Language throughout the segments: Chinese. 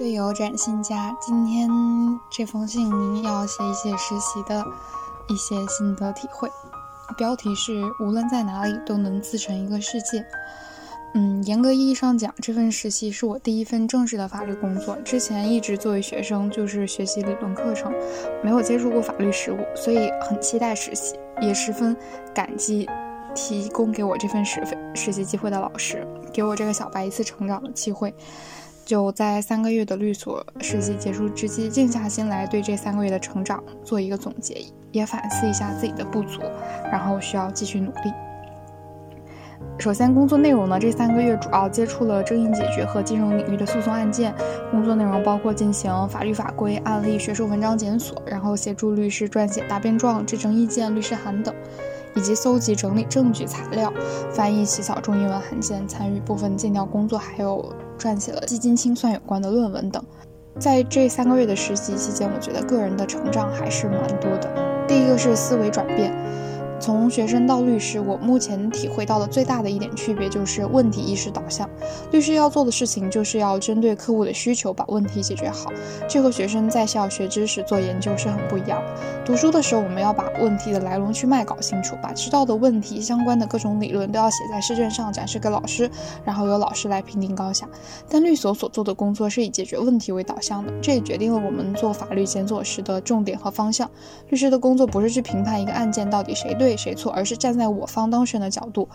队友展信佳，今天这封信您要写一写实习的一些心得体会。标题是“无论在哪里都能自成一个世界”。嗯，严格意义上讲，这份实习是我第一份正式的法律工作。之前一直作为学生，就是学习理论课程，没有接触过法律实务，所以很期待实习，也十分感激提供给我这份实实习机会的老师，给我这个小白一次成长的机会。就在三个月的律所实习结束之际，静下心来对这三个月的成长做一个总结，也反思一下自己的不足，然后需要继续努力。首先，工作内容呢，这三个月主要接触了争议解决和金融领域的诉讼案件。工作内容包括进行法律法规、案例、学术文章检索，然后协助律师撰写答辩状、质证意见、律师函等，以及搜集整理证据材料、翻译起草中英文函件，参与部分尽调工作，还有撰写了基金清算有关的论文等。在这三个月的实习期间，我觉得个人的成长还是蛮多的。第一个是思维转变。从学生到律师，我目前体会到的最大的一点区别就是问题意识导向。律师要做的事情就是要针对客户的需求把问题解决好，这和学生在校学知识做研究是很不一样。读书的时候，我们要把问题的来龙去脉搞清楚，把知道的问题相关的各种理论都要写在试卷上展示给老师，然后由老师来评定高下。但律所所做的工作是以解决问题为导向的，这也决定了我们做法律检索时的重点和方向。律师的工作不是去评判一个案件到底谁对。谁错，而是站在我方当事人的角度，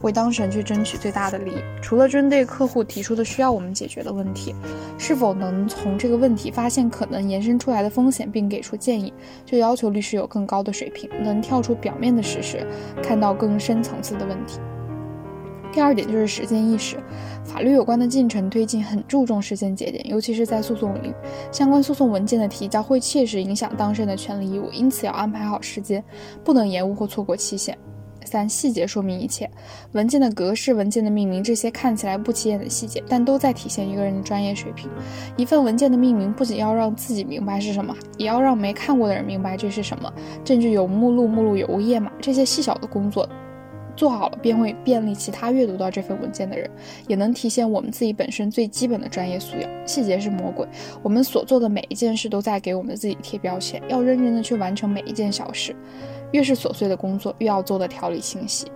为当事人去争取最大的利益。除了针对客户提出的需要我们解决的问题，是否能从这个问题发现可能延伸出来的风险，并给出建议，就要求律师有更高的水平，能跳出表面的事实，看到更深层次的问题。第二点就是时间意识，法律有关的进程推进很注重时间节点，尤其是在诉讼领域，相关诉讼文件的提交会切实影响当事人的权利义务，因此要安排好时间，不能延误或错过期限。三、细节说明一切，文件的格式、文件的命名，这些看起来不起眼的细节，但都在体现一个人的专业水平。一份文件的命名不仅要让自己明白是什么，也要让没看过的人明白这是什么。证据有目录，目录有页码，这些细小的工作。做好了便会便利其他阅读到这份文件的人，也能体现我们自己本身最基本的专业素养。细节是魔鬼，我们所做的每一件事都在给我们自己贴标签，要认真的去完成每一件小事。越是琐碎的工作，越要做的条理清晰。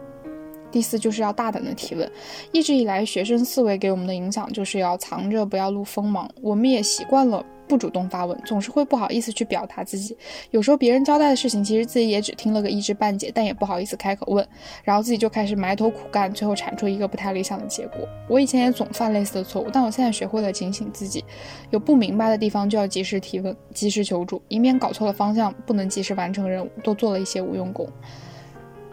第四就是要大胆的提问。一直以来，学生思维给我们的影响就是要藏着不要露锋芒，我们也习惯了。不主动发问，总是会不好意思去表达自己。有时候别人交代的事情，其实自己也只听了个一知半解，但也不好意思开口问，然后自己就开始埋头苦干，最后产出一个不太理想的结果。我以前也总犯类似的错误，但我现在学会了警醒自己，有不明白的地方就要及时提问，及时求助，以免搞错了方向，不能及时完成任务，多做了一些无用功。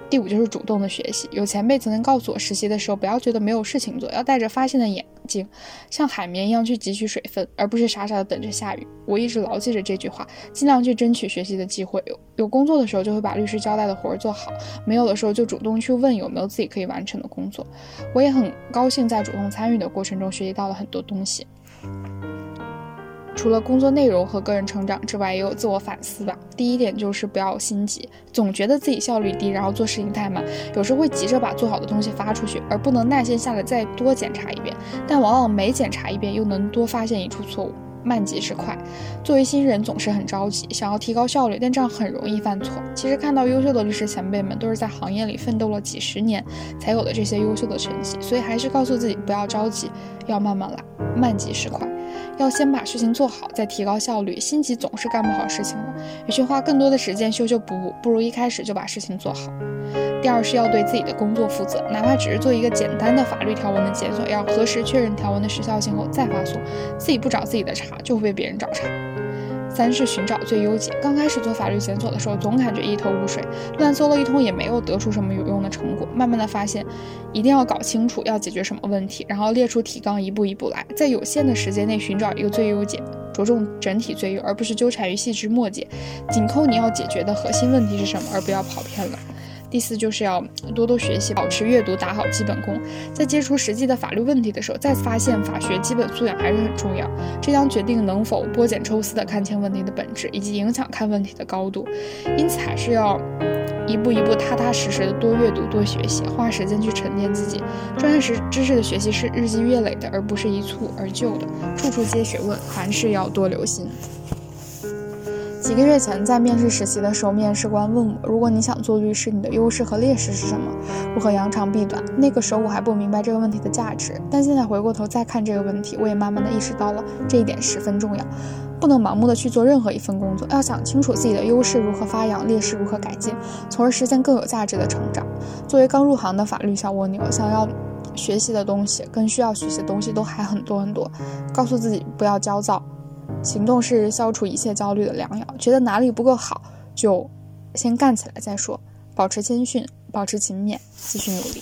第五就是主动的学习。有前辈曾经告诉我，实习的时候不要觉得没有事情做，要带着发现的眼静，像海绵一样去汲取水分，而不是傻傻的等着下雨。我一直牢记着这句话，尽量去争取学习的机会。有有工作的时候就会把律师交代的活儿做好，没有的时候就主动去问有没有自己可以完成的工作。我也很高兴在主动参与的过程中学习到了很多东西。除了工作内容和个人成长之外，也有自我反思吧。第一点就是不要心急，总觉得自己效率低，然后做事情太慢，有时会急着把做好的东西发出去，而不能耐心下来再多检查一遍。但往往每检查一遍，又能多发现一处错误。慢即是快，作为新人总是很着急，想要提高效率，但这样很容易犯错。其实看到优秀的律师前辈们，都是在行业里奋斗了几十年，才有的这些优秀的成绩。所以还是告诉自己不要着急，要慢慢来，慢即是快。要先把事情做好，再提高效率。心急总是干不好事情的，与其花更多的时间修修补补，不如一开始就把事情做好。第二是要对自己的工作负责，哪怕只是做一个简单的法律条文的检索，要核实确认条文的时效性后再发送。自己不找自己的茬，就会被别人找茬。三是寻找最优解。刚开始做法律检索的时候，总感觉一头雾水，乱搜了一通也没有得出什么有用的成果。慢慢的发现，一定要搞清楚要解决什么问题，然后列出提纲，一步一步来，在有限的时间内寻找一个最优解，着重整体最优，而不是纠缠于细枝末节，紧扣你要解决的核心问题是什么，而不要跑偏了。第四就是要多多学习，保持阅读，打好基本功。在接触实际的法律问题的时候，再次发现法学基本素养还是很重要，这将决定能否剥茧抽丝的看清问题的本质，以及影响看问题的高度。因此，还是要一步一步踏踏实实的多阅读、多学习，花时间去沉淀自己。专业知识的学习是日积月累的，而不是一蹴而就的。处处皆学问，凡事要多留心。几个月前，在面试实习的时候，面试官问我：“如果你想做律师，你的优势和劣势是什么？如何扬长避短？”那个时候我还不明白这个问题的价值，但现在回过头再看这个问题，我也慢慢的意识到了这一点十分重要。不能盲目的去做任何一份工作，要想清楚自己的优势如何发扬，劣势如何改进，从而实现更有价值的成长。作为刚入行的法律小蜗牛，想要学习的东西跟需要学习的东西都还很多很多，告诉自己不要焦躁。行动是消除一切焦虑的良药。觉得哪里不够好，就先干起来再说。保持谦逊，保持勤勉，继续努力。